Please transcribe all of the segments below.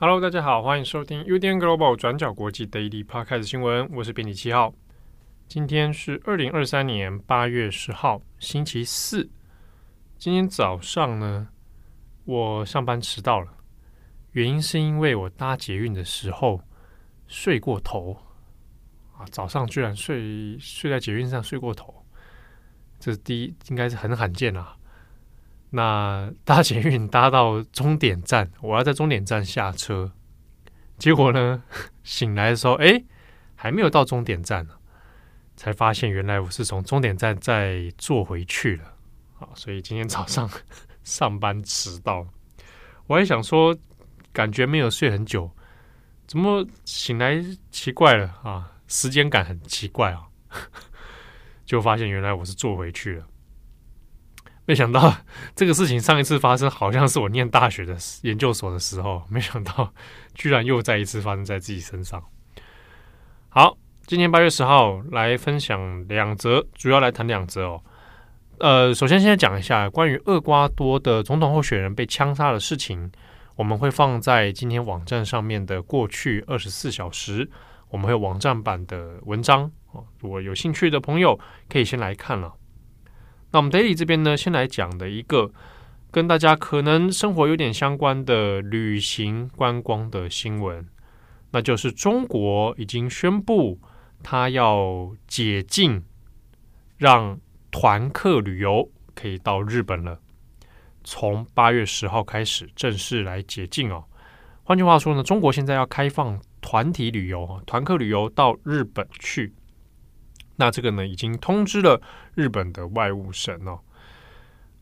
Hello，大家好，欢迎收听 UDN Global 转角国际 Daily Podcast 新闻，我是编辑七号。今天是二零二三年八月十号，星期四。今天早上呢，我上班迟到了，原因是因为我搭捷运的时候睡过头啊，早上居然睡睡在捷运上睡过头，这是第一，应该是很罕见啦。那搭捷运搭到终点站，我要在终点站下车，结果呢，醒来的时候，哎，还没有到终点站呢。才发现原来我是从终点站再坐回去了，啊，所以今天早上 上班迟到。我还想说，感觉没有睡很久，怎么醒来奇怪了啊？时间感很奇怪啊，就发现原来我是坐回去了。没想到这个事情上一次发生好像是我念大学的研究所的时候，没想到居然又再一次发生在自己身上。好。今天八月十号来分享两则，主要来谈两则哦。呃，首先先讲一下关于厄瓜多的总统候选人被枪杀的事情，我们会放在今天网站上面的过去二十四小时，我们会有网站版的文章哦。如果有兴趣的朋友，可以先来看了。那我们 Daily 这边呢，先来讲的一个跟大家可能生活有点相关的旅行观光的新闻，那就是中国已经宣布。他要解禁，让团客旅游可以到日本了。从八月十号开始正式来解禁哦。换句话说呢，中国现在要开放团体旅游、团客旅游到日本去。那这个呢，已经通知了日本的外务省哦。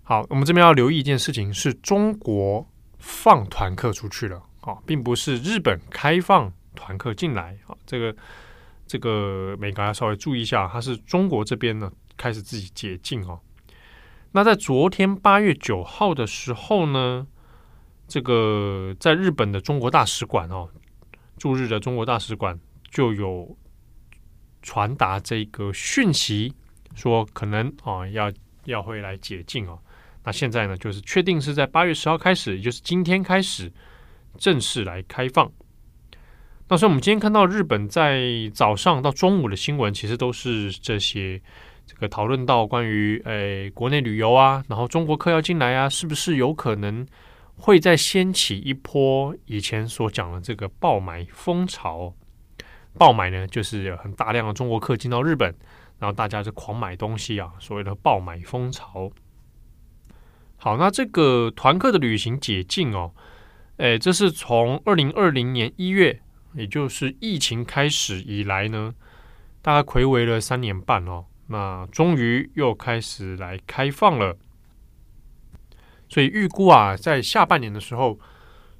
好，我们这边要留意一件事情，是中国放团客出去了啊，并不是日本开放团客进来啊，这个。这个每个要稍微注意一下，它是中国这边呢开始自己解禁哦。那在昨天八月九号的时候呢，这个在日本的中国大使馆哦，驻日的中国大使馆就有传达这个讯息，说可能啊要要会来解禁哦。那现在呢，就是确定是在八月十号开始，也就是今天开始正式来开放。那所以，我们今天看到日本在早上到中午的新闻，其实都是这些这个讨论到关于诶国内旅游啊，然后中国客要进来啊，是不是有可能会再掀起一波以前所讲的这个爆买风潮？爆买呢，就是有很大量的中国客进到日本，然后大家就狂买东西啊，所谓的爆买风潮。好，那这个团客的旅行解禁哦，诶，这是从二零二零年一月。也就是疫情开始以来呢，大概睽违了三年半哦，那终于又开始来开放了。所以预估啊，在下半年的时候，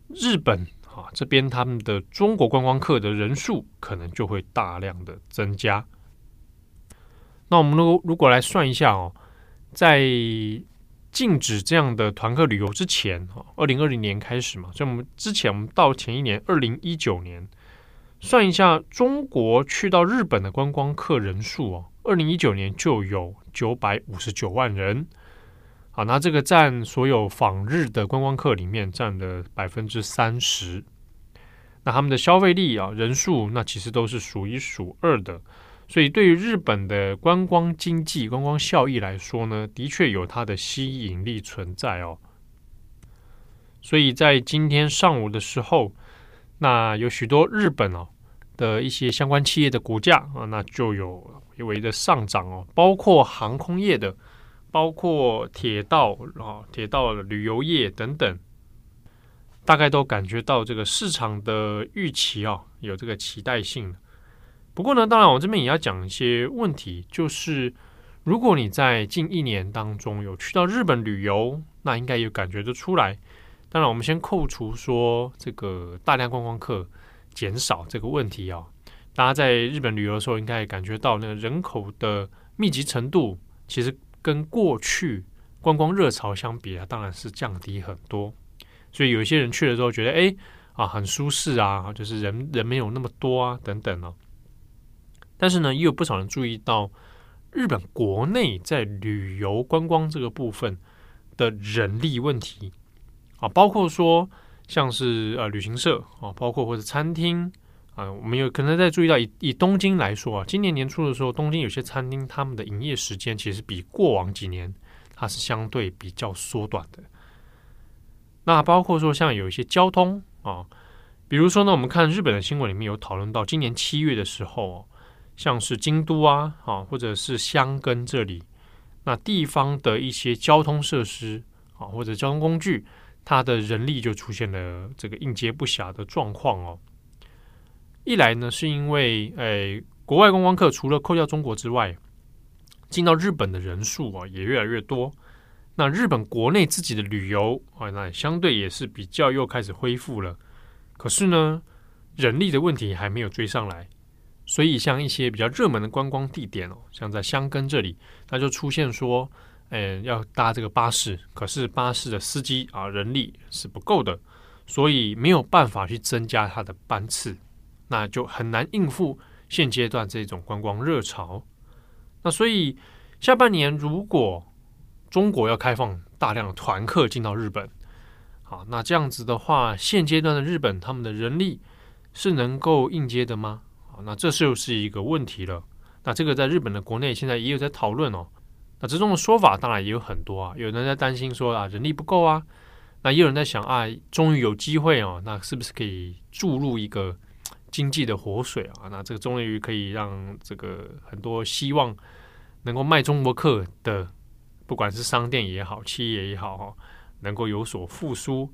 日本啊这边他们的中国观光客的人数可能就会大量的增加。那我们如果如果来算一下哦，在禁止这样的团客旅游之前，哈，二零二零年开始嘛，所以我们之前我们到前一年二零一九年。算一下，中国去到日本的观光客人数哦，二零一九年就有九百五十九万人。好，那这个占所有访日的观光客里面占了百分之三十。那他们的消费力啊，人数那其实都是数一数二的。所以对于日本的观光经济、观光效益来说呢，的确有它的吸引力存在哦。所以在今天上午的时候。那有许多日本哦的一些相关企业的股价啊，那就有微微的上涨哦，包括航空业的，包括铁道啊、铁道旅游业等等，大概都感觉到这个市场的预期啊，有这个期待性。不过呢，当然我这边也要讲一些问题，就是如果你在近一年当中有去到日本旅游，那应该有感觉得出来。当然，我们先扣除说这个大量观光客减少这个问题啊，大家在日本旅游的时候，应该也感觉到那个人口的密集程度，其实跟过去观光热潮相比啊，当然是降低很多。所以有一些人去了之后，觉得哎啊很舒适啊，就是人人没有那么多啊等等哦。但是呢，也有不少人注意到日本国内在旅游观光这个部分的人力问题啊，包括说像是呃旅行社啊，包括或者餐厅啊，我们有可能在注意到以以东京来说啊，今年年初的时候，东京有些餐厅他们的营业时间其实比过往几年它是相对比较缩短的。那包括说像有一些交通啊，比如说呢，我们看日本的新闻里面有讨论到，今年七月的时候，像是京都啊，啊或者是箱根这里，那地方的一些交通设施啊或者交通工具，它的人力就出现了这个应接不暇的状况哦。一来呢，是因为诶国外观光客除了扣掉中国之外，进到日本的人数啊也越来越多。那日本国内自己的旅游啊，那相对也是比较又开始恢复了。可是呢，人力的问题还没有追上来，所以像一些比较热门的观光地点哦，像在箱根这里，那就出现说，呃，要搭这个巴士，可是巴士的司机啊，人力是不够的，所以没有办法去增加它的班次，那就很难应付现阶段这种观光热潮。那所以下半年如果中国要开放大量的团客进到日本，好，那这样子的话，现阶段的日本他们的人力是能够应接的吗？好，那这就是一个问题了。那这个在日本的国内现在也有在讨论哦。那这种的说法当然也有很多啊，有人在担心说啊，人力不够啊。那也有人在想啊，终于有机会哦，那是不是可以注入一个经济的活水啊？那这个终于可以让这个很多希望能够卖中国客的。不管是商店也好，企业也好，哈，能够有所复苏。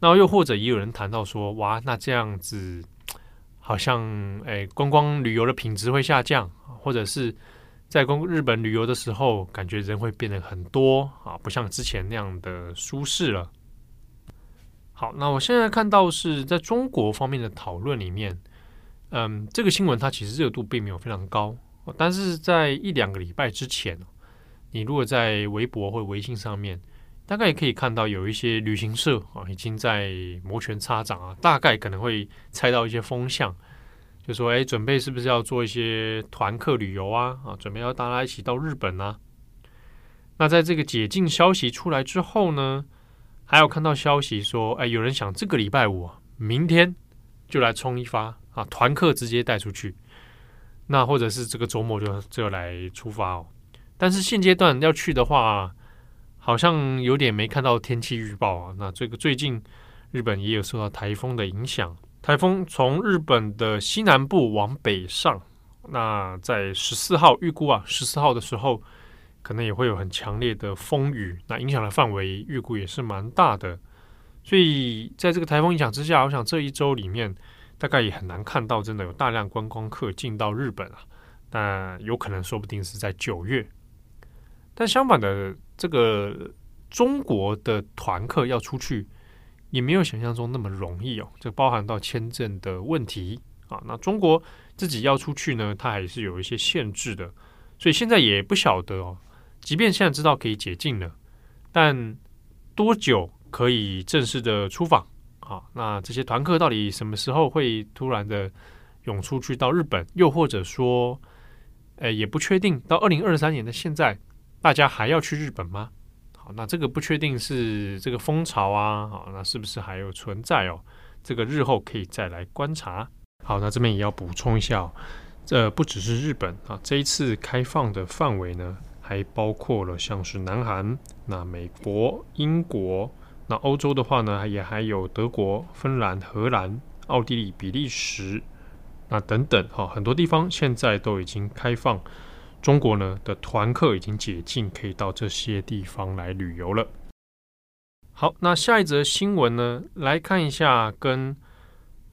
那又或者也有人谈到说，哇，那这样子好像，哎，观光旅游的品质会下降，或者是在公日本旅游的时候，感觉人会变得很多啊，不像之前那样的舒适了。好，那我现在看到是在中国方面的讨论里面，嗯，这个新闻它其实热度并没有非常高，但是在一两个礼拜之前。你如果在微博或微信上面，大概也可以看到有一些旅行社啊，已经在摩拳擦掌啊，大概可能会猜到一些风向，就说哎，准备是不是要做一些团客旅游啊？啊，准备要大家一起到日本啊。那在这个解禁消息出来之后呢，还有看到消息说，哎，有人想这个礼拜五明天就来冲一发啊，团客直接带出去，那或者是这个周末就就来出发哦。但是现阶段要去的话，好像有点没看到天气预报啊。那这个最近日本也有受到台风的影响，台风从日本的西南部往北上，那在十四号预估啊，十四号的时候可能也会有很强烈的风雨，那影响的范围预估也是蛮大的。所以在这个台风影响之下，我想这一周里面大概也很难看到真的有大量观光客进到日本啊。那有可能说不定是在九月。但相反的，这个中国的团客要出去，也没有想象中那么容易哦。这包含到签证的问题啊。那中国自己要出去呢，它还是有一些限制的。所以现在也不晓得哦。即便现在知道可以解禁了，但多久可以正式的出访啊？那这些团客到底什么时候会突然的涌出去到日本？又或者说，诶，也不确定。到二零二三年的现在。大家还要去日本吗？好，那这个不确定是这个风潮啊，好，那是不是还有存在哦？这个日后可以再来观察。好，那这边也要补充一下哦，这不只是日本啊，这一次开放的范围呢，还包括了像是南韩、那美国、英国，那欧洲的话呢，也还有德国、芬兰、荷兰、奥地利、比利时，那等等哈，很多地方现在都已经开放。中国呢的团客已经解禁，可以到这些地方来旅游了。好，那下一则新闻呢，来看一下跟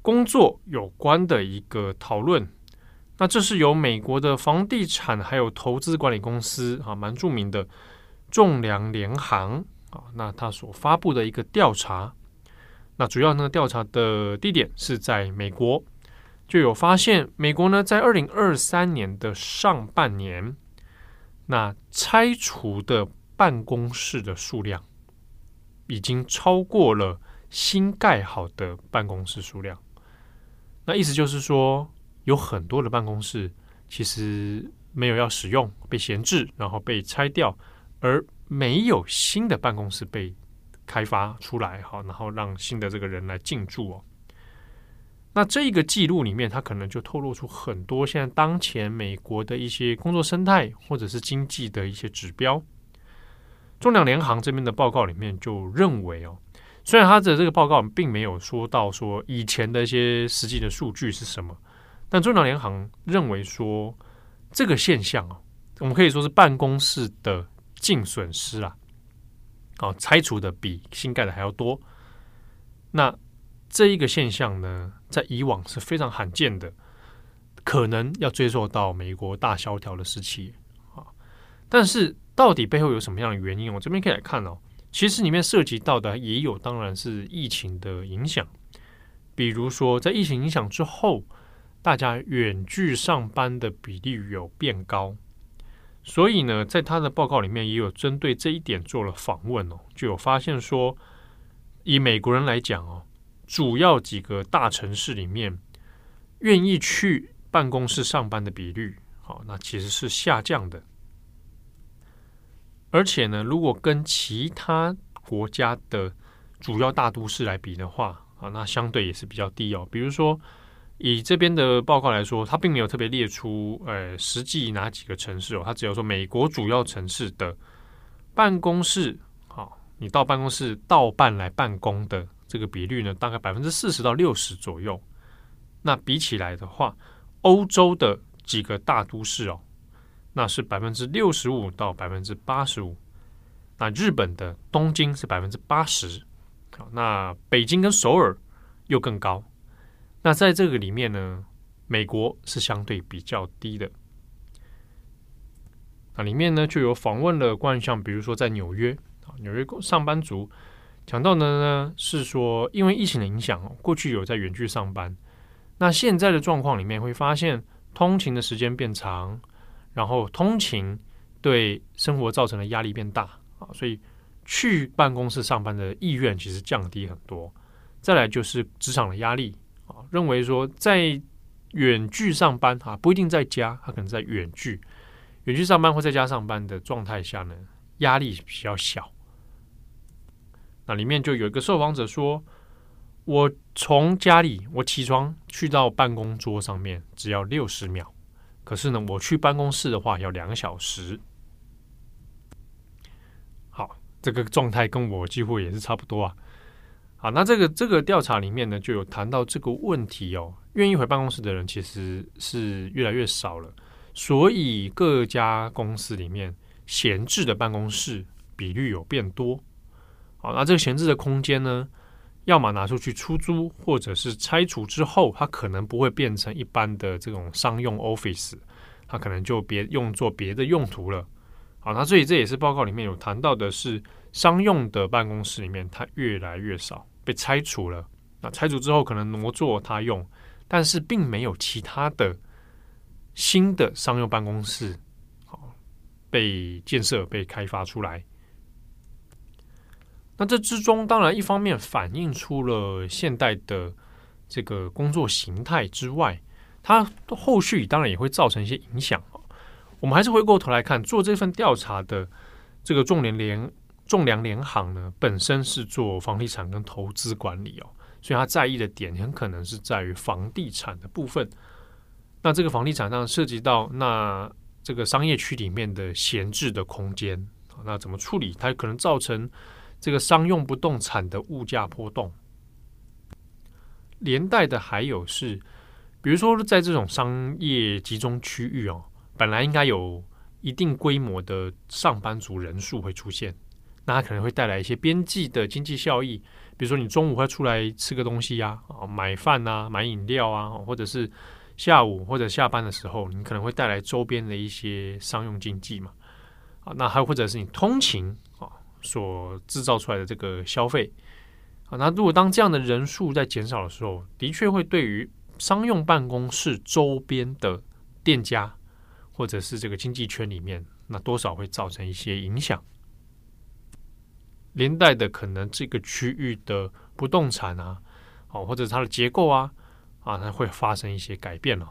工作有关的一个讨论。那这是由美国的房地产还有投资管理公司啊，蛮著名的仲量联行啊，那他所发布的一个调查。那主要呢，调查的地点是在美国。就有发现，美国呢在二零二三年的上半年，那拆除的办公室的数量已经超过了新盖好的办公室数量。那意思就是说，有很多的办公室其实没有要使用，被闲置，然后被拆掉，而没有新的办公室被开发出来，好，然后让新的这个人来进驻哦。那这个记录里面，它可能就透露出很多现在当前美国的一些工作生态，或者是经济的一些指标。中粮联行这边的报告里面就认为哦，虽然他的这个报告并没有说到说以前的一些实际的数据是什么，但仲量联行认为说这个现象啊，我们可以说是办公室的净损失啊，哦，拆除的比新盖的还要多。那这一个现象呢，在以往是非常罕见的，可能要追溯到美国大萧条的时期啊。但是到底背后有什么样的原因？我这边可以来看哦。其实里面涉及到的也有，当然是疫情的影响。比如说，在疫情影响之后，大家远距上班的比例有变高，所以呢，在他的报告里面也有针对这一点做了访问哦，就有发现说，以美国人来讲哦。主要几个大城市里面，愿意去办公室上班的比率，好，那其实是下降的。而且呢，如果跟其他国家的主要大都市来比的话，啊，那相对也是比较低哦。比如说，以这边的报告来说，它并没有特别列出，呃，实际哪几个城市哦，它只有说美国主要城市的办公室，好，你到办公室到办来办公的。这个比率呢，大概百分之四十到六十左右。那比起来的话，欧洲的几个大都市哦，那是百分之六十五到百分之八十五。那日本的东京是百分之八十。好，那北京跟首尔又更高。那在这个里面呢，美国是相对比较低的。那里面呢，就有访问了关于像比如说在纽约啊，纽约上班族。讲到的呢是说，因为疫情的影响哦，过去有在远距上班，那现在的状况里面会发现通勤的时间变长，然后通勤对生活造成的压力变大啊，所以去办公室上班的意愿其实降低很多。再来就是职场的压力啊，认为说在远距上班啊，不一定在家，他可能在远距远距上班或在家上班的状态下呢，压力比较小。那里面就有一个受访者说：“我从家里我起床去到办公桌上面只要六十秒，可是呢，我去办公室的话要两小时。”好，这个状态跟我几乎也是差不多啊。好，那这个这个调查里面呢，就有谈到这个问题哦。愿意回办公室的人其实是越来越少了，所以各家公司里面闲置的办公室比率有变多。好，那这个闲置的空间呢，要么拿出去出租，或者是拆除之后，它可能不会变成一般的这种商用 office，它可能就别用作别的用途了。啊，那所以这也是报告里面有谈到的是，商用的办公室里面它越来越少被拆除了。那拆除之后可能挪作他用，但是并没有其他的新的商用办公室好被建设、被开发出来。那这之中，当然一方面反映出了现代的这个工作形态之外，它后续当然也会造成一些影响。我们还是回过头来看，做这份调查的这个仲联联仲量联行呢，本身是做房地产跟投资管理哦，所以他在意的点很可能是在于房地产的部分。那这个房地产上涉及到那这个商业区里面的闲置的空间，那怎么处理？它可能造成。这个商用不动产的物价波动，连带的还有是，比如说在这种商业集中区域哦，本来应该有一定规模的上班族人数会出现，那它可能会带来一些边际的经济效益，比如说你中午会出来吃个东西呀，啊，买饭啊，买饮料啊，或者是下午或者下班的时候，你可能会带来周边的一些商用经济嘛，啊，那还或者是你通勤啊。所制造出来的这个消费啊，那如果当这样的人数在减少的时候，的确会对于商用办公室周边的店家或者是这个经济圈里面，那多少会造成一些影响。连带的可能这个区域的不动产啊，哦，或者它的结构啊，啊，它会发生一些改变了。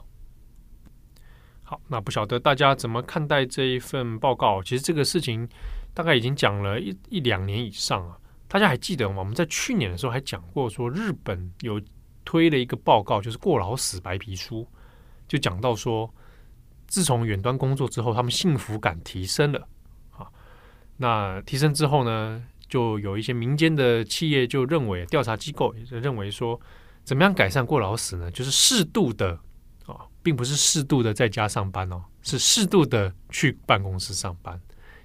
好，那不晓得大家怎么看待这一份报告？其实这个事情大概已经讲了一一两年以上啊。大家还记得吗？我们在去年的时候还讲过，说日本有推了一个报告，就是过劳死白皮书，就讲到说，自从远端工作之后，他们幸福感提升了啊。那提升之后呢，就有一些民间的企业就认为，调查机构也就认为说，怎么样改善过劳死呢？就是适度的啊。并不是适度的在家上班哦，是适度的去办公室上班。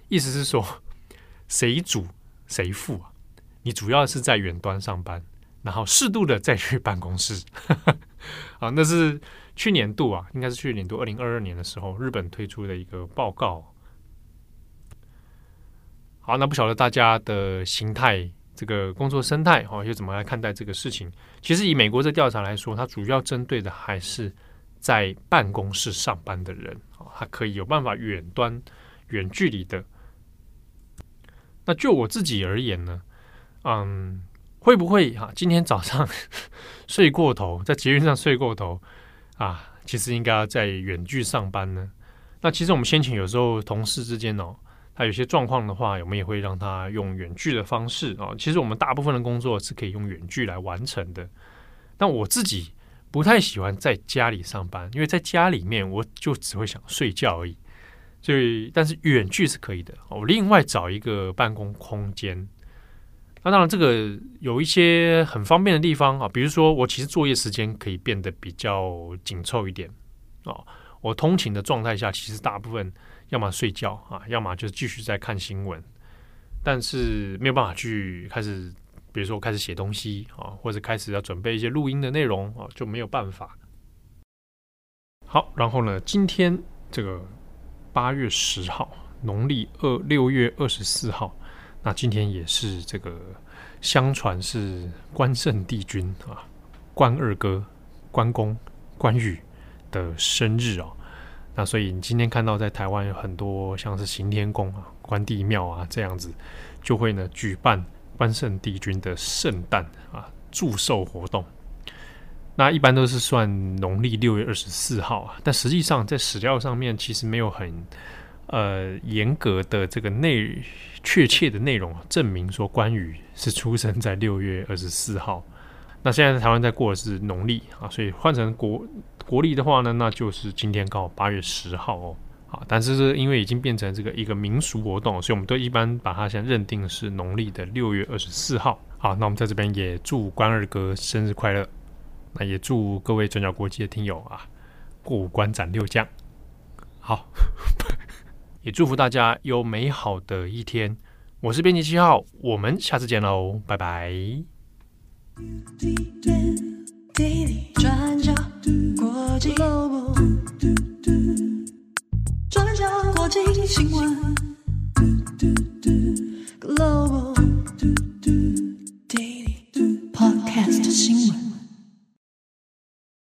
意思是说，谁主谁负啊？你主要是在远端上班，然后适度的再去办公室。啊，那是去年度啊，应该是去年度二零二二年的时候，日本推出的一个报告。好，那不晓得大家的形态，这个工作生态哦，又怎么来看待这个事情？其实以美国这调查来说，它主要针对的还是。在办公室上班的人啊，他可以有办法远端、远距离的。那就我自己而言呢，嗯，会不会哈？今天早上 睡过头，在捷运上睡过头啊，其实应该要在远距上班呢？那其实我们先前有时候同事之间哦，他有些状况的话，我们也会让他用远距的方式啊。其实我们大部分的工作是可以用远距来完成的。但我自己。不太喜欢在家里上班，因为在家里面我就只会想睡觉而已。所以，但是远距是可以的。我另外找一个办公空间。那当然，这个有一些很方便的地方啊，比如说我其实作业时间可以变得比较紧凑一点啊。我通勤的状态下，其实大部分要么睡觉啊，要么就是继续在看新闻，但是没有办法去开始。比如说，开始写东西啊，或者开始要准备一些录音的内容啊，就没有办法。好，然后呢，今天这个八月十号，农历二六月二十四号，那今天也是这个相传是关圣帝君啊，关二哥、关公、关羽的生日哦。那所以你今天看到在台湾有很多像是行天宫啊、关帝庙啊这样子，就会呢举办。关圣帝君的圣诞啊，祝寿活动，那一般都是算农历六月二十四号啊，但实际上在史料上面其实没有很呃严格的这个内确切的内容证明说关羽是出生在六月二十四号。那现在台湾在过的是农历啊，所以换成国国历的话呢，那就是今天刚好八月十号哦。啊，但是是因为已经变成这个一个民俗活动，所以我们都一般把它先认定是农历的六月二十四号。好，那我们在这边也祝关二哥生日快乐，那也祝各位转角国际的听友啊过五关斩六将。好，也祝福大家有美好的一天。我是编辑七号，我们下次见喽，拜拜。